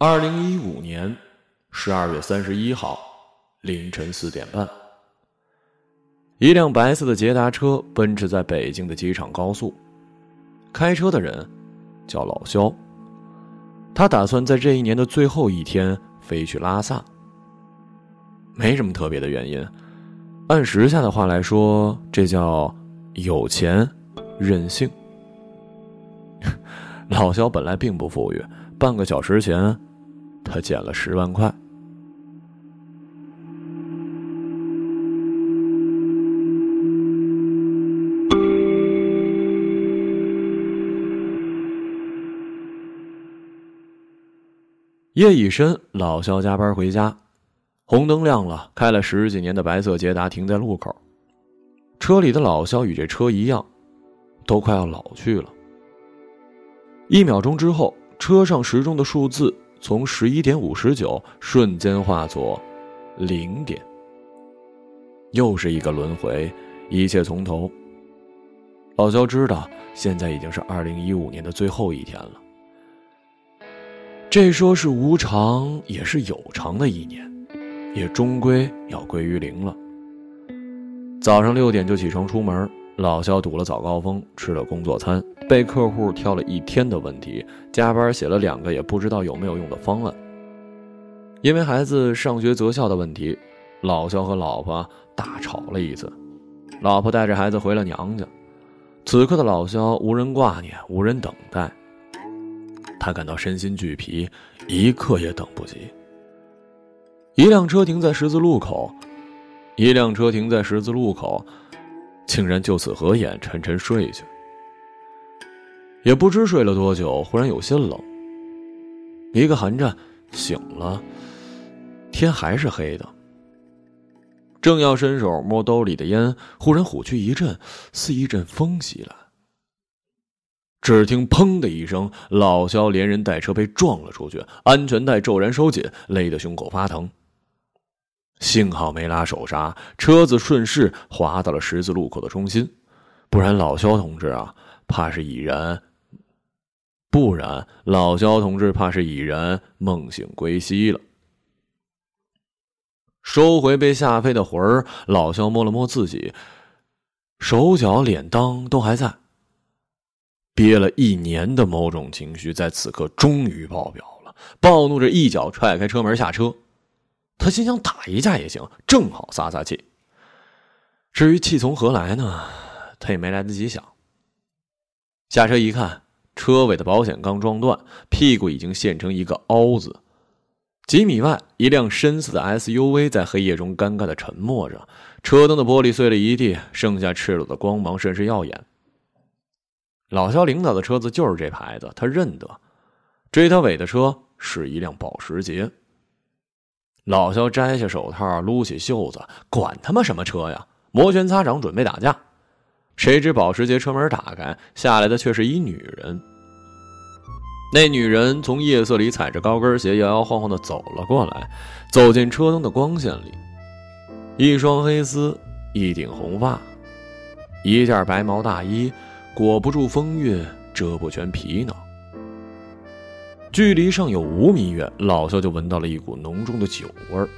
二零一五年十二月三十一号凌晨四点半，一辆白色的捷达车奔驰在北京的机场高速。开车的人叫老肖，他打算在这一年的最后一天飞去拉萨。没什么特别的原因，按时下的话来说，这叫有钱任性。老肖本来并不富裕，半个小时前。他捡了十万块。夜已深，老肖加班回家，红灯亮了，开了十几年的白色捷达停在路口。车里的老肖与这车一样，都快要老去了。一秒钟之后，车上时钟的数字。从十一点五十九瞬间化作零点，又是一个轮回，一切从头。老肖知道，现在已经是二零一五年的最后一天了。这说是无常，也是有常的一年，也终归要归于零了。早上六点就起床出门。老肖堵了早高峰，吃了工作餐，被客户挑了一天的问题，加班写了两个也不知道有没有用的方案。因为孩子上学择校的问题，老肖和老婆大吵了一次。老婆带着孩子回了娘家，此刻的老肖无人挂念，无人等待，他感到身心俱疲，一刻也等不及。一辆车停在十字路口，一辆车停在十字路口。竟然就此合眼，沉沉睡去。也不知睡了多久，忽然有些冷。一个寒战，醒了，天还是黑的。正要伸手摸兜里的烟，忽然虎躯一震，似一阵风袭来。只听“砰”的一声，老肖连人带车被撞了出去，安全带骤然收紧，勒得胸口发疼。幸好没拉手刹，车子顺势滑到了十字路口的中心，不然老肖同志啊，怕是已然。不然老肖同志怕是已然梦醒归西了。收回被吓飞的魂儿，老肖摸了摸自己，手脚脸裆都还在。憋了一年的某种情绪，在此刻终于爆表了，暴怒着一脚踹开车门下车。他心想打一架也行，正好撒撒气。至于气从何来呢？他也没来得及想。下车一看，车尾的保险杠撞断，屁股已经陷成一个凹字。几米外，一辆深色的 SUV 在黑夜中尴尬的沉默着，车灯的玻璃碎了一地，剩下赤裸的光芒，甚是耀眼。老肖领导的车子就是这牌子，他认得。追他尾的车是一辆保时捷。老肖摘下手套，撸起袖子，管他妈什么车呀！摩拳擦掌，准备打架。谁知保时捷车门打开，下来的却是一女人。那女人从夜色里踩着高跟鞋，摇摇晃晃的走了过来，走进车灯的光线里。一双黑丝，一顶红发，一件白毛大衣，裹不住风韵，遮不全皮囊。距离尚有五米远，老肖就闻到了一股浓重的酒味儿。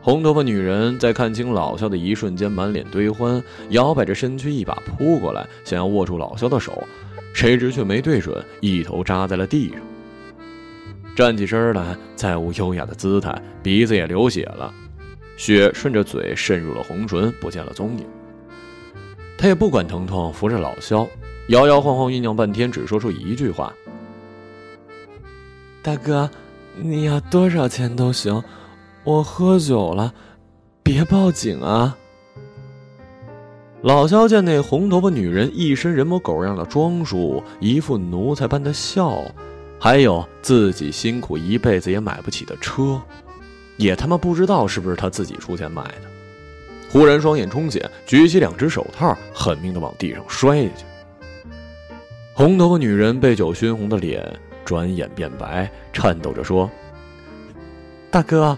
红头发女人在看清老肖的一瞬间，满脸堆欢，摇摆着身躯，一把扑过来，想要握住老肖的手，谁知却没对准，一头扎在了地上。站起身来，再无优雅的姿态，鼻子也流血了，血顺着嘴渗入了红唇，不见了踪影。他也不管疼痛，扶着老肖，摇摇晃晃酝酿半天，只说出一句话。大哥，你要多少钱都行，我喝酒了，别报警啊！老肖见那红头发女人一身人模狗样的装束，一副奴才般的笑，还有自己辛苦一辈子也买不起的车，也他妈不知道是不是他自己出钱买的。忽然双眼充血，举起两只手套，狠命的往地上摔下去。红头发女人被酒熏红的脸。转眼变白，颤抖着说：“大哥，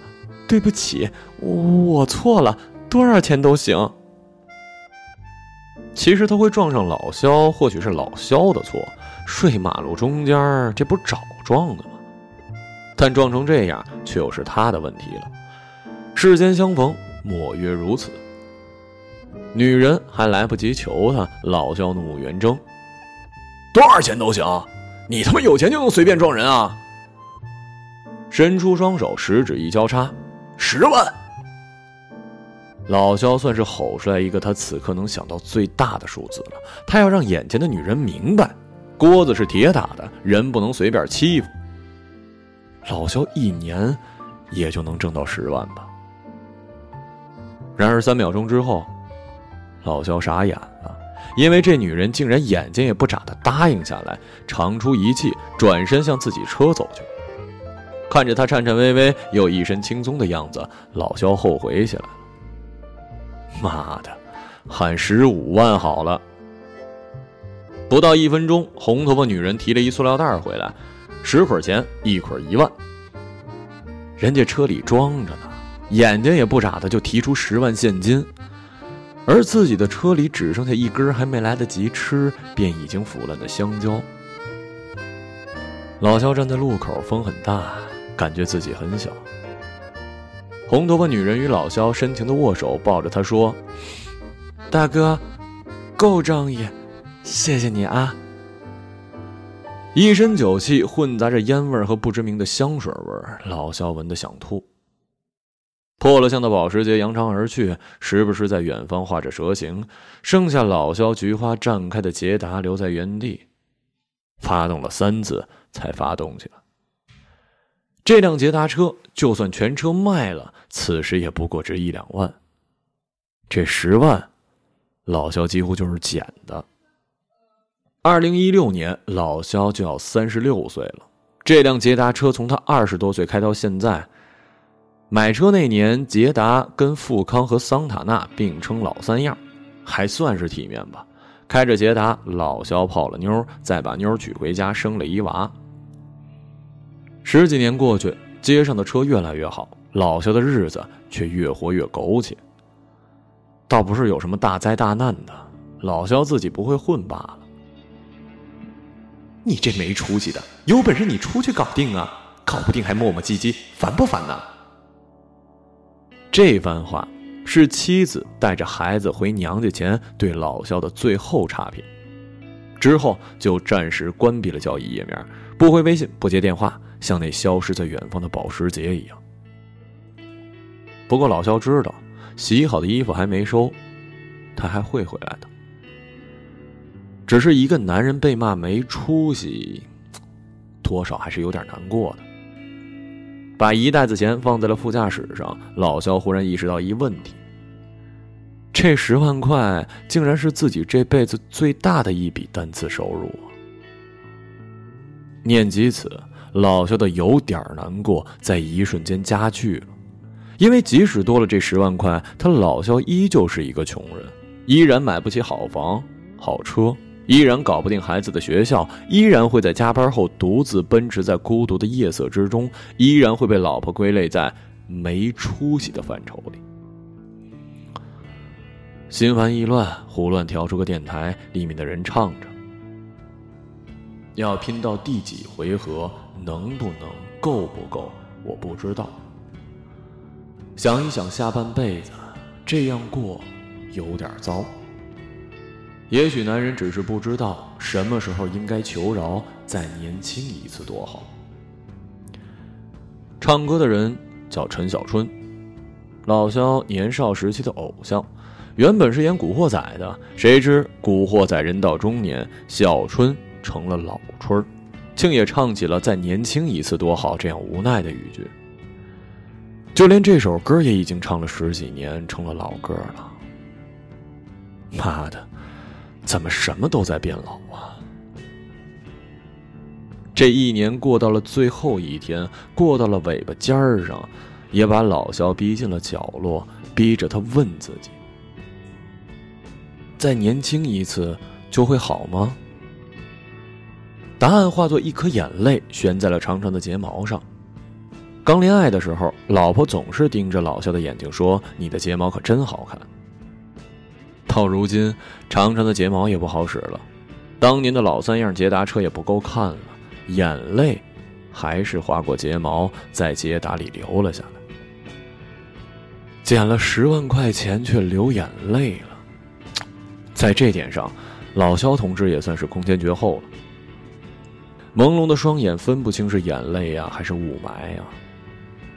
对不起，我错了，多少钱都行。”其实他会撞上老肖，或许是老肖的错。睡马路中间，这不找撞的吗？但撞成这样，却又是他的问题了。世间相逢，莫约如此。女人还来不及求他，老萧怒目圆睁：“多少钱都行，你他妈有钱就能随便撞人啊！”伸出双手，十指一交叉，十万。老肖算是吼出来一个他此刻能想到最大的数字了。他要让眼前的女人明白，锅子是铁打的，人不能随便欺负。老肖一年也就能挣到十万吧。然而三秒钟之后，老肖傻眼，因为这女人竟然眼睛也不眨的答应下来，长出一气，转身向自己车走去。看着她颤颤巍巍又一身轻松的样子，老肖后悔起来。妈的，喊十五万好了。不到一分钟，红头发女人提了一塑料袋回来，十捆钱，一捆一万。人家车里装着呢，眼睛也不眨的就提出十万现金，而自己的车里只剩下一根还没来得及吃便已经腐烂的香蕉。老肖站在路口，风很大，感觉自己很小。红头发女人与老肖深情的握手，抱着他说：“大哥，够仗义，谢谢你啊。”一身酒气混杂着烟味和不知名的香水味老肖闻得想吐。破了相的保时捷扬长而去，时不时在远方画着蛇形，剩下老肖菊花绽开的捷达留在原地，发动了三次才发动起来。这辆捷达车就算全车卖了，此时也不过值一两万。这十万，老肖几乎就是捡的。二零一六年，老肖就要三十六岁了。这辆捷达车从他二十多岁开到现在，买车那年，捷达跟富康和桑塔纳并称老三样，还算是体面吧。开着捷达，老肖泡了妞，再把妞娶回家，生了一娃。十几年过去，街上的车越来越好，老肖的日子却越活越苟且。倒不是有什么大灾大难的，老肖自己不会混罢了。你这没出息的，有本事你出去搞定啊！搞不定还磨磨唧唧，烦不烦呢？这番话是妻子带着孩子回娘家前对老肖的最后差评，之后就暂时关闭了交易页面，不回微信，不接电话。像那消失在远方的保时捷一样。不过老肖知道，洗好的衣服还没收，他还会回来的。只是一个男人被骂没出息，多少还是有点难过的。把一袋子钱放在了副驾驶上，老肖忽然意识到一问题：这十万块竟然是自己这辈子最大的一笔单次收入！念及此。老肖的有点难过在一瞬间加剧了，因为即使多了这十万块，他老肖依旧是一个穷人，依然买不起好房、好车，依然搞不定孩子的学校，依然会在加班后独自奔驰在孤独的夜色之中，依然会被老婆归类在没出息的范畴里。心烦意乱，胡乱调出个电台，里面的人唱着：“要拼到第几回合？”能不能够不够？我不知道。想一想下半辈子这样过，有点糟。也许男人只是不知道什么时候应该求饶，再年轻一次多好。唱歌的人叫陈小春，老肖年少时期的偶像，原本是演《古惑仔》的，谁知《古惑仔》人到中年，小春成了老春儿。竟也唱起了“再年轻一次多好”这样无奈的语句。就连这首歌也已经唱了十几年，成了老歌了。妈的，怎么什么都在变老啊？这一年过到了最后一天，过到了尾巴尖儿上，也把老肖逼进了角落，逼着他问自己：再年轻一次就会好吗？答案化作一颗眼泪，悬在了长长的睫毛上。刚恋爱的时候，老婆总是盯着老肖的眼睛说：“你的睫毛可真好看。”到如今，长长的睫毛也不好使了，当年的老三样捷达车也不够看了，眼泪还是划过睫毛，在捷达里流了下来。捡了十万块钱，却流眼泪了。在这点上，老肖同志也算是空前绝后了。朦胧的双眼分不清是眼泪呀，还是雾霾呀。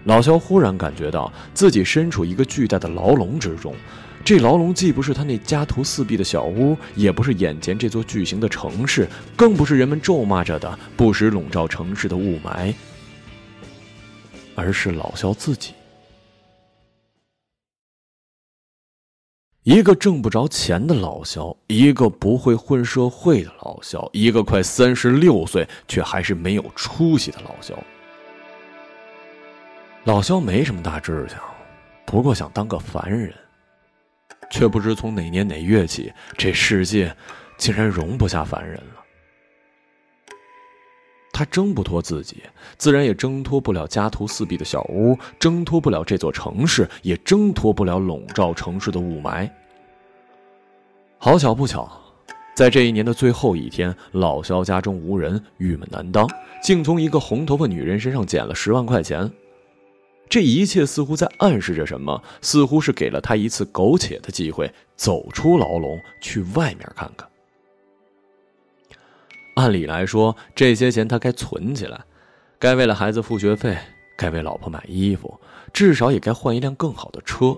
老肖忽然感觉到自己身处一个巨大的牢笼之中，这牢笼既不是他那家徒四壁的小屋，也不是眼前这座巨型的城市，更不是人们咒骂着的不时笼罩城市的雾霾，而是老肖自己。一个挣不着钱的老肖，一个不会混社会的老肖，一个快三十六岁却还是没有出息的老肖。老肖没什么大志向，不过想当个凡人，却不知从哪年哪月起，这世界竟然容不下凡人了。他挣不脱自己，自然也挣脱不了家徒四壁的小屋，挣脱不了这座城市，也挣脱不了笼罩城市的雾霾。好巧不巧，在这一年的最后一天，老肖家中无人，郁闷难当，竟从一个红头发女人身上捡了十万块钱。这一切似乎在暗示着什么，似乎是给了他一次苟且的机会，走出牢笼，去外面看看。按理来说，这些钱他该存起来，该为了孩子付学费，该为老婆买衣服，至少也该换一辆更好的车。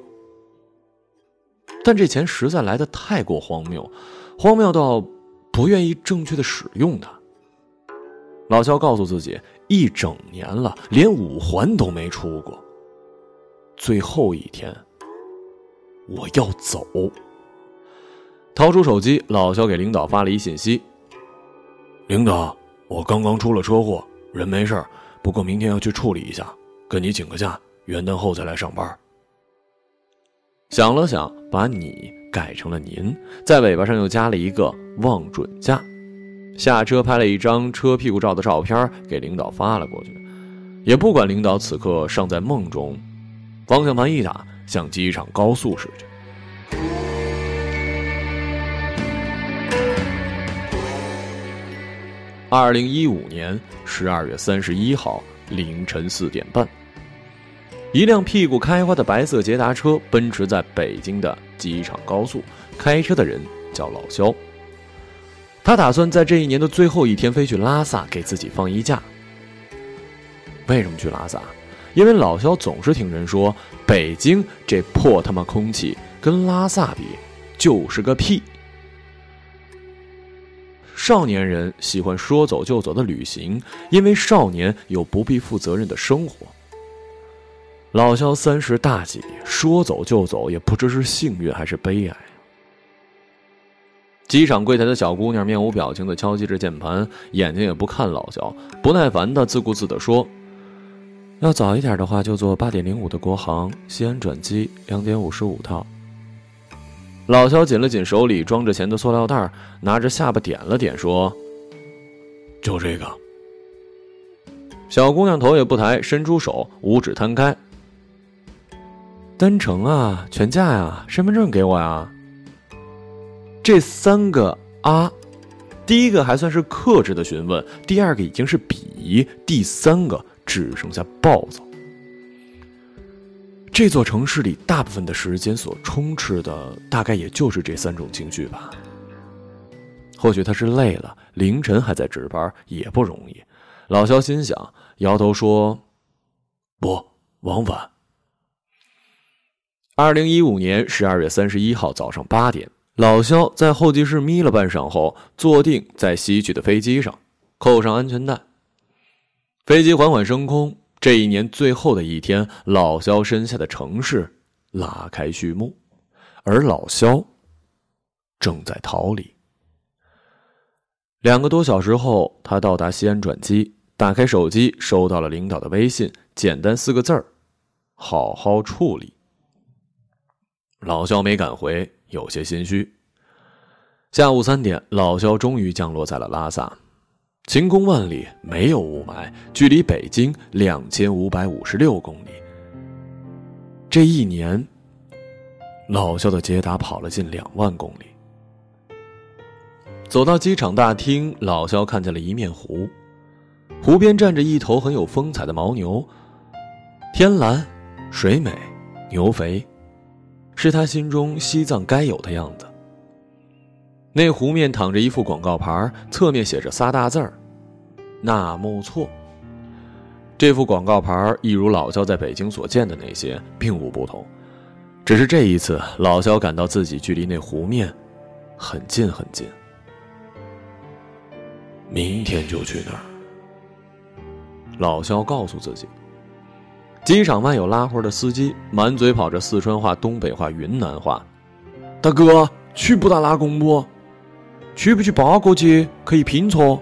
但这钱实在来的太过荒谬，荒谬到不愿意正确的使用它。老肖告诉自己，一整年了，连五环都没出过。最后一天，我要走。掏出手机，老肖给领导发了一信息：“领导，我刚刚出了车祸，人没事不过明天要去处理一下，跟你请个假，元旦后再来上班。”想了想，把你改成了您，在尾巴上又加了一个望准假。下车拍了一张车屁股照的照片给领导发了过去，也不管领导此刻尚在梦中，方向盘一打，向机场高速驶去。二零一五年十二月三十一号凌晨四点半。一辆屁股开花的白色捷达车奔驰在北京的机场高速，开车的人叫老肖。他打算在这一年的最后一天飞去拉萨给自己放一假。为什么去拉萨？因为老肖总是听人说，北京这破他妈空气跟拉萨比就是个屁。少年人喜欢说走就走的旅行，因为少年有不必负责任的生活。老肖三十大几，说走就走，也不知是幸运还是悲哀。机场柜台的小姑娘面无表情的敲击着键盘，眼睛也不看老肖，不耐烦的自顾自的说：“要早一点的话，就坐八点零五的国航西安转机，两点五十五套。”老肖紧了紧手里装着钱的塑料袋，拿着下巴点了点，说：“就这个。”小姑娘头也不抬，伸出手，五指摊开。单程啊，全价呀，身份证给我呀。这三个啊，第一个还算是克制的询问，第二个已经是鄙夷，第三个只剩下暴躁。这座城市里大部分的时间所充斥的，大概也就是这三种情绪吧。或许他是累了，凌晨还在值班，也不容易。老肖心想，摇头说：“不，往返。”二零一五年十二月三十一号早上八点，老肖在候机室眯了半晌后，坐定在西去的飞机上，扣上安全带。飞机缓缓升空，这一年最后的一天，老肖身下的城市拉开序幕，而老肖正在逃离。两个多小时后，他到达西安转机，打开手机，收到了领导的微信，简单四个字儿：好好处理。老肖没敢回，有些心虚。下午三点，老肖终于降落在了拉萨，晴空万里，没有雾霾，距离北京两千五百五十六公里。这一年，老肖的捷达跑了近两万公里。走到机场大厅，老肖看见了一面湖，湖边站着一头很有风采的牦牛，天蓝，水美，牛肥，是他心中西藏该有的样子。那湖面躺着一副广告牌，侧面写着仨大字儿：“纳木错。”这副广告牌一如老肖在北京所见的那些，并无不同，只是这一次，老肖感到自己距离那湖面很近很近。明天就去那儿。老肖告诉自己。机场外有拉活的司机，满嘴跑着四川话、东北话、云南话。大哥，去布达拉宫不？去不去八国街？可以拼车。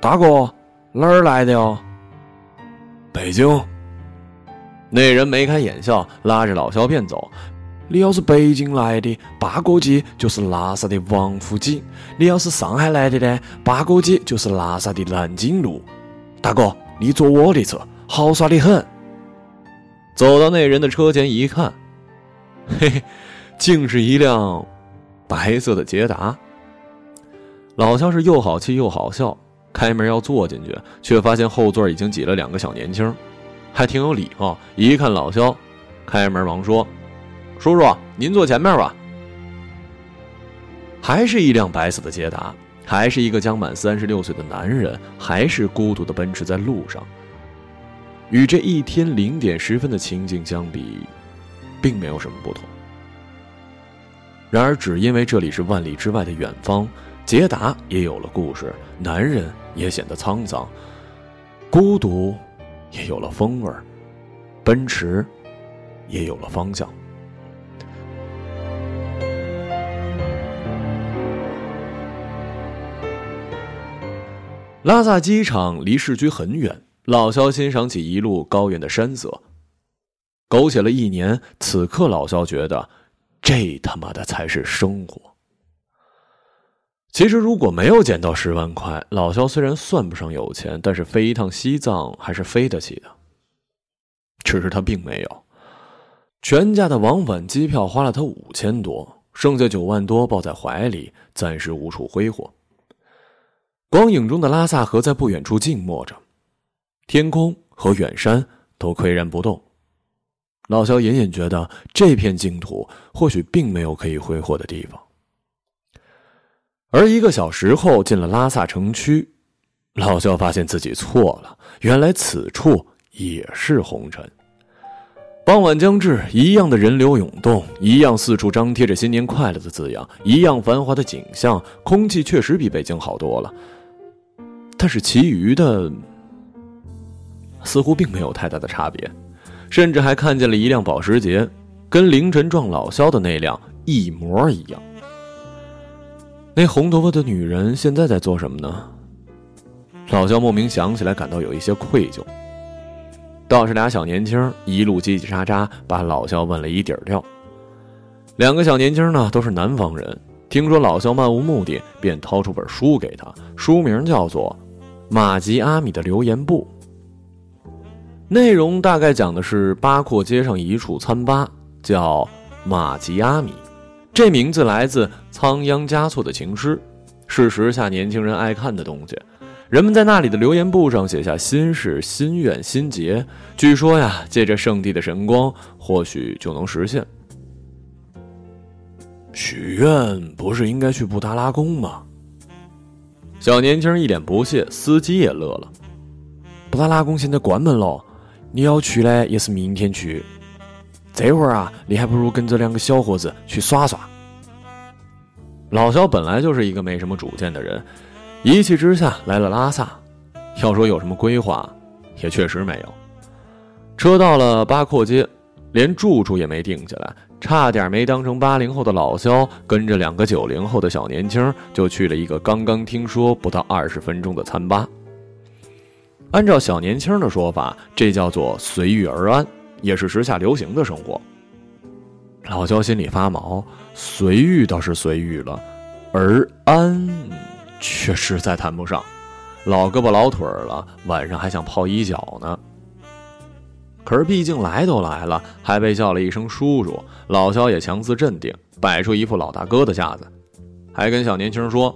大哥，哪儿来的哟？北京。那人眉开眼笑，拉着老肖便走。你要是北京来的，八国街就是拉萨的王府井；你要是上海来的呢，八国街就是拉萨的南京路。大哥。你坐我的车，好耍的很。走到那人的车前一看，嘿 嘿，竟是一辆白色的捷达。老肖是又好气又好笑，开门要坐进去，却发现后座已经挤了两个小年轻，还挺有礼貌。一看老肖，开门忙说：“叔叔，您坐前面吧。”还是一辆白色的捷达。还是一个将满三十六岁的男人，还是孤独的奔驰在路上。与这一天零点十分的情景相比，并没有什么不同。然而，只因为这里是万里之外的远方，捷达也有了故事，男人也显得沧桑，孤独也有了风味奔驰也有了方向。拉萨机场离市区很远，老肖欣赏起一路高原的山色。苟且了一年，此刻老肖觉得，这他妈的才是生活。其实如果没有捡到十万块，老肖虽然算不上有钱，但是飞一趟西藏还是飞得起的。只是他并没有，全价的往返机票花了他五千多，剩下九万多抱在怀里，暂时无处挥霍。光影中的拉萨河在不远处静默着，天空和远山都岿然不动。老肖隐隐觉得这片净土或许并没有可以挥霍的地方。而一个小时后进了拉萨城区，老肖发现自己错了，原来此处也是红尘。傍晚将至，一样的人流涌动，一样四处张贴着“新年快乐”的字样，一样繁华的景象，空气确实比北京好多了。但是其余的似乎并没有太大的差别，甚至还看见了一辆保时捷，跟凌晨撞老肖的那辆一模一样。那红头发的女人现在在做什么呢？老肖莫名想起来，感到有一些愧疚。倒是俩小年轻一路叽叽喳喳，把老肖问了一底儿掉。两个小年轻呢，都是南方人，听说老肖漫无目的，便掏出本书给他，书名叫做。马吉阿米的留言簿，内容大概讲的是八廓街上一处餐吧，叫马吉阿米，这名字来自仓央嘉措的情诗，是时下年轻人爱看的东西。人们在那里的留言簿上写下心事、心愿、心结，据说呀，借着圣地的神光，或许就能实现。许愿不是应该去布达拉宫吗？小年轻一脸不屑，司机也乐了。布达拉宫现在关门喽，你要去呢，也是明天去。这会儿啊，你还不如跟着两个小伙子去耍耍。老肖本来就是一个没什么主见的人，一气之下来了拉萨。要说有什么规划，也确实没有。车到了八廓街，连住处也没定下来。差点没当成八零后的老肖，跟着两个九零后的小年轻，就去了一个刚刚听说不到二十分钟的餐吧。按照小年轻的说法，这叫做随遇而安，也是时下流行的生活。老肖心里发毛，随遇倒是随遇了，而安却实在谈不上。老胳膊老腿了，晚上还想泡一脚呢。可是毕竟来都来了，还被叫了一声叔叔，老肖也强自镇定，摆出一副老大哥的架子，还跟小年轻说：“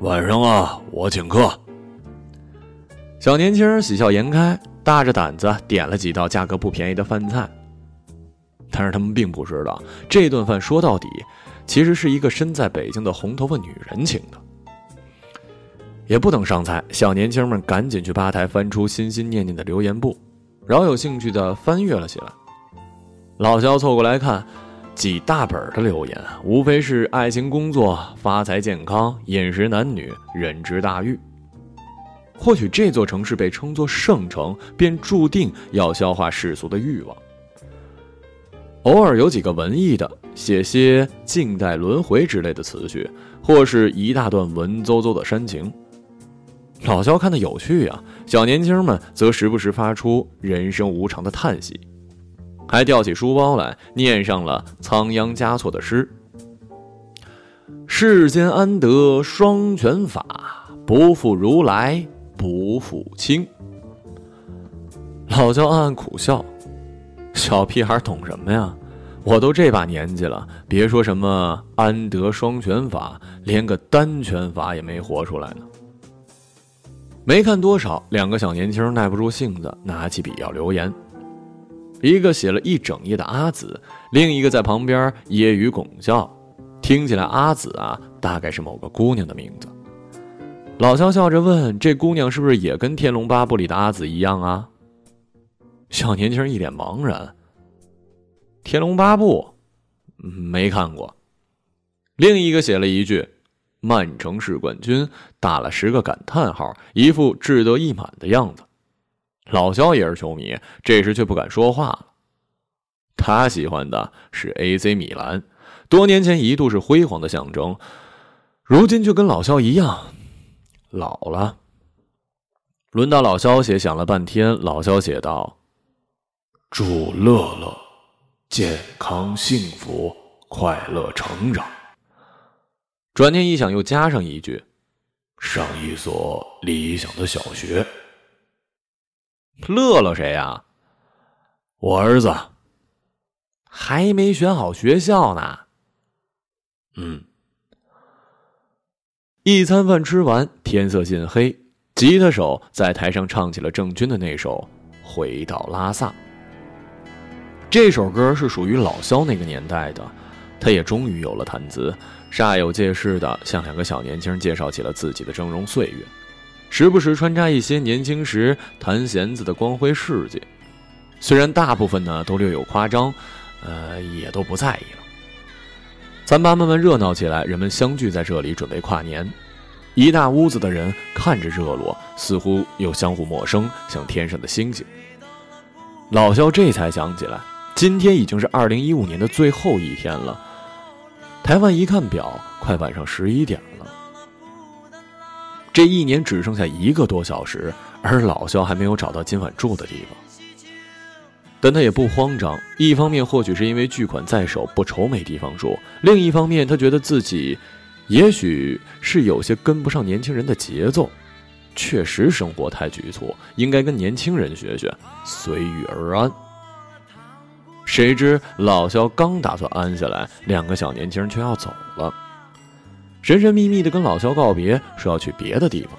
晚上啊，我请客。”小年轻喜笑颜开，大着胆子点了几道价格不便宜的饭菜。但是他们并不知道，这顿饭说到底，其实是一个身在北京的红头发女人请的。也不等上菜，小年轻们赶紧去吧台翻出心心念念的留言簿，饶有兴趣的翻阅了起来。老肖凑过来看，几大本的留言，无非是爱情、工作、发财、健康、饮食、男女、人之大欲。或许这座城市被称作圣城，便注定要消化世俗的欲望。偶尔有几个文艺的，写些近代轮回之类的词句，或是一大段文绉绉的煽情。老肖看得有趣啊，小年轻们则时不时发出人生无常的叹息，还吊起书包来念上了仓央嘉措的诗：“世间安得双全法，不负如来不负卿。”老肖暗暗苦笑，小屁孩懂什么呀？我都这把年纪了，别说什么安得双全法，连个单全法也没活出来呢。没看多少，两个小年轻耐不住性子，拿起笔要留言。一个写了一整页的阿紫，另一个在旁边揶揄拱笑，听起来阿紫啊，大概是某个姑娘的名字。老肖笑着问：“这姑娘是不是也跟《天龙八部》里的阿紫一样啊？”小年轻一脸茫然。《天龙八部》没看过。另一个写了一句。曼城是冠军打了十个感叹号，一副志得意满的样子。老肖也是球迷，这时却不敢说话了。他喜欢的是 AC 米兰，多年前一度是辉煌的象征，如今却跟老肖一样老了。轮到老肖写，想了半天，老肖写道：“祝乐乐健康幸福，快乐成长。”转念一想，又加上一句：“上一所理想的小学。”乐乐谁呀？我儿子。还没选好学校呢。嗯。一餐饭吃完，天色近黑，吉他手在台上唱起了郑钧的那首《回到拉萨》。这首歌是属于老肖那个年代的，他也终于有了谈资。煞有介事的向两个小年轻介绍起了自己的峥嵘岁月，时不时穿插一些年轻时弹弦子的光辉事迹，虽然大部分呢都略有夸张，呃，也都不在意了。餐吧慢慢热闹起来，人们相聚在这里准备跨年，一大屋子的人看着热络，似乎又相互陌生，像天上的星星。老肖这才想起来，今天已经是二零一五年的最后一天了。台湾一看表，快晚上十一点了。这一年只剩下一个多小时，而老肖还没有找到今晚住的地方。但他也不慌张，一方面或许是因为巨款在手，不愁没地方住；另一方面，他觉得自己也许是有些跟不上年轻人的节奏，确实生活太局促，应该跟年轻人学学，随遇而安。谁知老肖刚打算安下来，两个小年轻人却要走了，神神秘秘的跟老肖告别，说要去别的地方。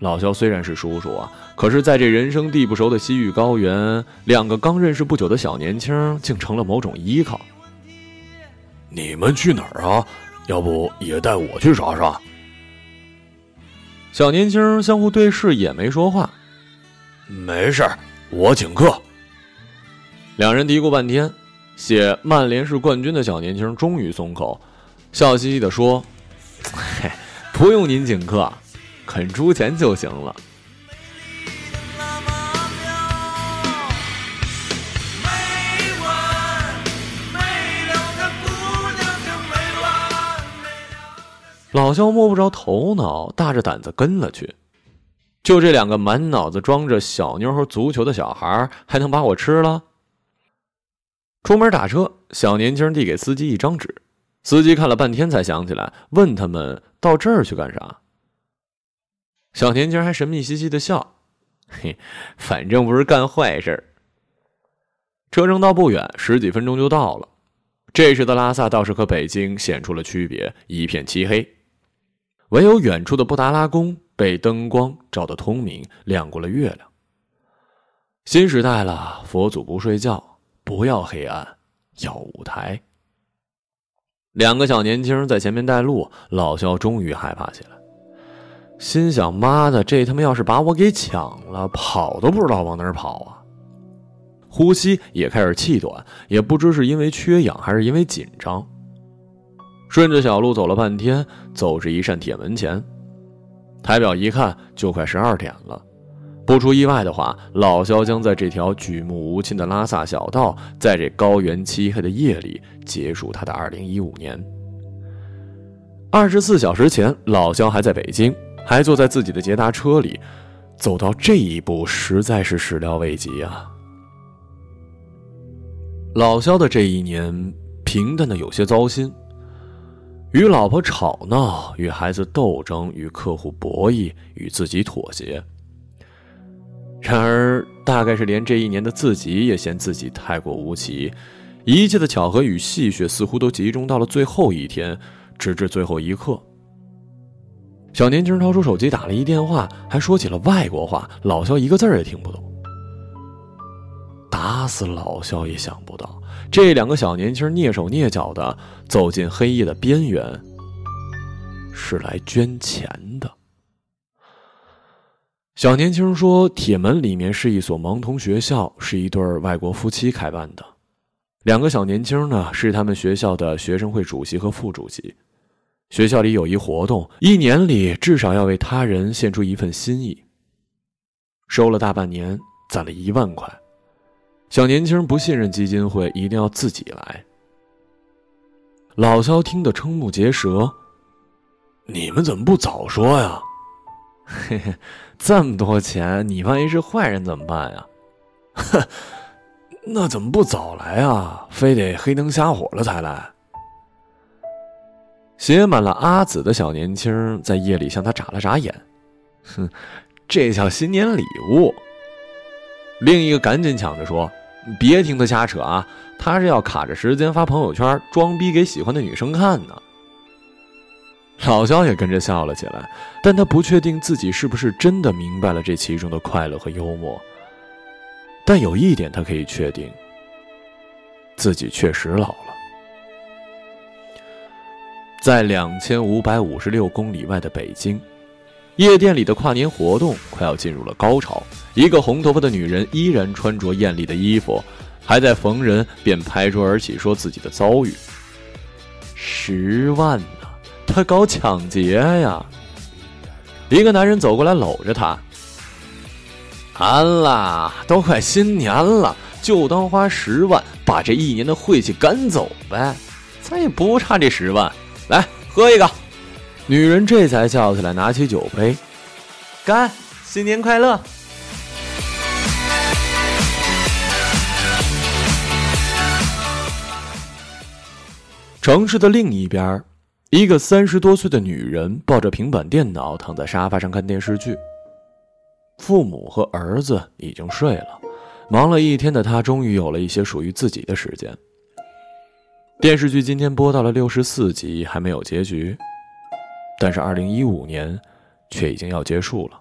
老肖虽然是叔叔啊，可是在这人生地不熟的西域高原，两个刚认识不久的小年轻竟成了某种依靠。你们去哪儿啊？要不也带我去耍耍？小年轻相互对视，也没说话。没事我请客。两人嘀咕半天，写曼联是冠军的小年轻终于松口，笑嘻嘻的说：“嘿，不用您请客，肯出钱就行了。”老肖摸不着头脑，大着胆子跟了去。就这两个满脑子装着小妞和足球的小孩，还能把我吃了？出门打车，小年轻递给司机一张纸，司机看了半天才想起来，问他们到这儿去干啥。小年轻还神秘兮兮的笑：“嘿，反正不是干坏事。”车程倒不远，十几分钟就到了。这时的拉萨倒是和北京显出了区别，一片漆黑，唯有远处的布达拉宫被灯光照得通明，亮过了月亮。新时代了，佛祖不睡觉，不要黑暗，要舞台。两个小年轻在前面带路，老肖终于害怕起来，心想：“妈的，这他妈要是把我给抢了，跑都不知道往哪儿跑啊！”呼吸也开始气短，也不知是因为缺氧还是因为紧张。顺着小路走了半天，走至一扇铁门前，抬表一看，就快十二点了。不出意外的话，老肖将在这条举目无亲的拉萨小道，在这高原漆黑的夜里结束他的二零一五年。二十四小时前，老肖还在北京，还坐在自己的捷达车里，走到这一步，实在是始料未及啊！老肖的这一年平淡的有些糟心。与老婆吵闹，与孩子斗争，与客户博弈，与自己妥协。然而，大概是连这一年的自己也嫌自己太过无奇，一切的巧合与戏谑似乎都集中到了最后一天，直至最后一刻。小年轻掏出手机打了一电话，还说起了外国话，老肖一个字儿也听不懂。打死老肖也想不到。这两个小年轻蹑手蹑脚的走进黑夜的边缘，是来捐钱的。小年轻说：“铁门里面是一所盲童学校，是一对外国夫妻开办的。两个小年轻呢，是他们学校的学生会主席和副主席。学校里有一活动，一年里至少要为他人献出一份心意。收了大半年，攒了一万块。”小年轻不信任基金会，一定要自己来。老肖听得瞠目结舌：“你们怎么不早说呀？嘿嘿，这么多钱，你万一是坏人怎么办呀？哼，那怎么不早来啊？非得黑灯瞎火了才来？”写满了阿紫的小年轻在夜里向他眨了眨眼：“哼，这叫新年礼物。”另一个赶紧抢着说。别听他瞎扯啊！他是要卡着时间发朋友圈，装逼给喜欢的女生看呢。老肖也跟着笑了起来，但他不确定自己是不是真的明白了这其中的快乐和幽默。但有一点他可以确定，自己确实老了。在两千五百五十六公里外的北京。夜店里的跨年活动快要进入了高潮，一个红头发的女人依然穿着艳丽的衣服，还在逢人便拍桌而起，说自己的遭遇。十万呢？他搞抢劫呀！一个男人走过来搂着她，安啦，都快新年了，就当花十万把这一年的晦气赶走呗，咱也不差这十万，来喝一个。女人这才笑起来，拿起酒杯，干！新年快乐！城市的另一边，一个三十多岁的女人抱着平板电脑躺在沙发上看电视剧。父母和儿子已经睡了，忙了一天的她终于有了一些属于自己的时间。电视剧今天播到了六十四集，还没有结局。但是，二零一五年却已经要结束了。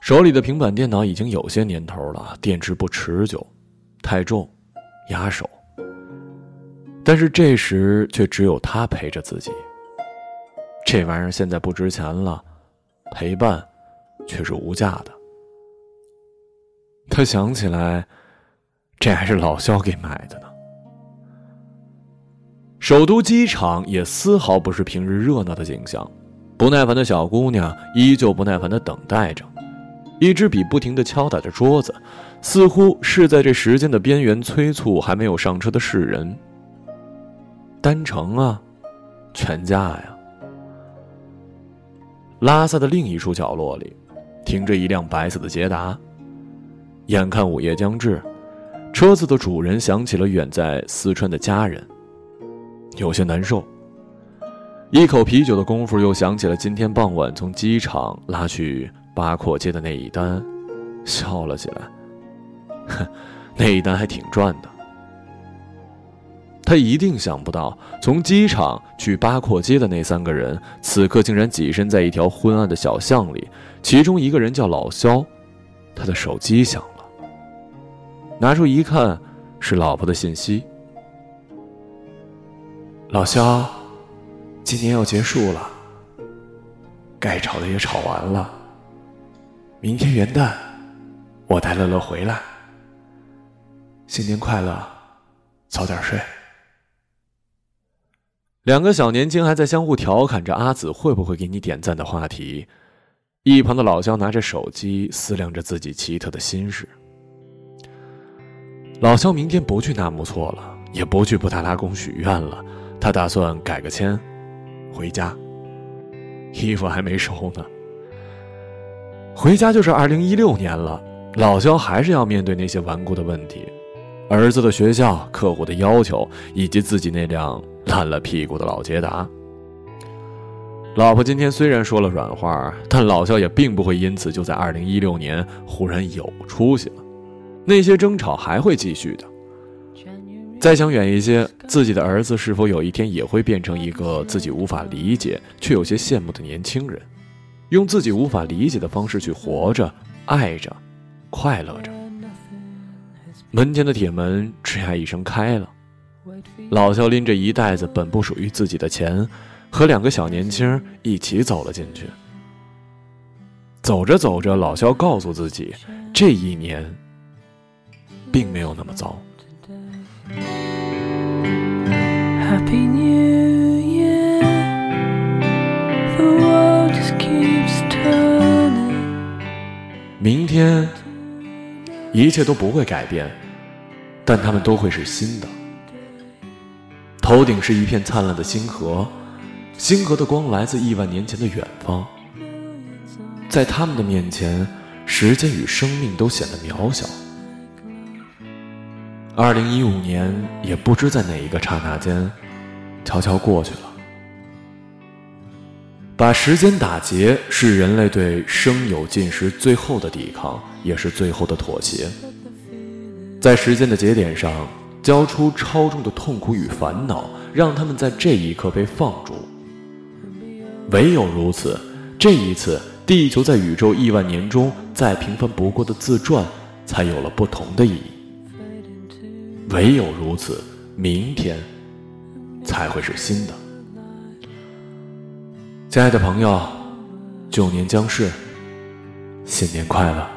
手里的平板电脑已经有些年头了，电池不持久，太重，压手。但是这时却只有他陪着自己。这玩意儿现在不值钱了，陪伴却是无价的。他想起来，这还是老肖给买的呢。首都机场也丝毫不是平日热闹的景象，不耐烦的小姑娘依旧不耐烦的等待着，一支笔不停的敲打着桌子，似乎是在这时间的边缘催促还没有上车的世人。单程啊，全家呀。拉萨的另一处角落里，停着一辆白色的捷达，眼看午夜将至，车子的主人想起了远在四川的家人。有些难受。一口啤酒的功夫，又想起了今天傍晚从机场拉去八廓街的那一单，笑了起来。哼，那一单还挺赚的。他一定想不到，从机场去八廓街的那三个人，此刻竟然跻身在一条昏暗的小巷里。其中一个人叫老肖，他的手机响了，拿出一看，是老婆的信息。老肖，今年要结束了，该吵的也吵完了。明天元旦，我带乐乐回来。新年快乐，早点睡。两个小年轻还在相互调侃着阿紫会不会给你点赞的话题，一旁的老肖拿着手机思量着自己奇特的心事。老肖明天不去纳木错了，也不去布达拉宫许愿了，他打算改个签，回家。衣服还没收呢，回家就是二零一六年了，老肖还是要面对那些顽固的问题，儿子的学校、客户的要求，以及自己那辆。烂了屁股的老捷达。老婆今天虽然说了软话，但老肖也并不会因此就在二零一六年忽然有出息了。那些争吵还会继续的。再想远一些，自己的儿子是否有一天也会变成一个自己无法理解却有些羡慕的年轻人，用自己无法理解的方式去活着、爱着、快乐着？门前的铁门吱呀一声开了。老肖拎着一袋子本不属于自己的钱，和两个小年轻一起走了进去。走着走着，老肖告诉自己，这一年并没有那么糟。明天一切都不会改变，但他们都会是新的。头顶是一片灿烂的星河，星河的光来自亿万年前的远方。在他们的面前，时间与生命都显得渺小。二零一五年也不知在哪一个刹那间，悄悄过去了。把时间打结，是人类对生有尽时最后的抵抗，也是最后的妥协。在时间的节点上。交出超重的痛苦与烦恼，让他们在这一刻被放逐。唯有如此，这一次，地球在宇宙亿万年中再平凡不过的自转，才有了不同的意义。唯有如此，明天才会是新的。亲爱的朋友，旧年将逝，新年快乐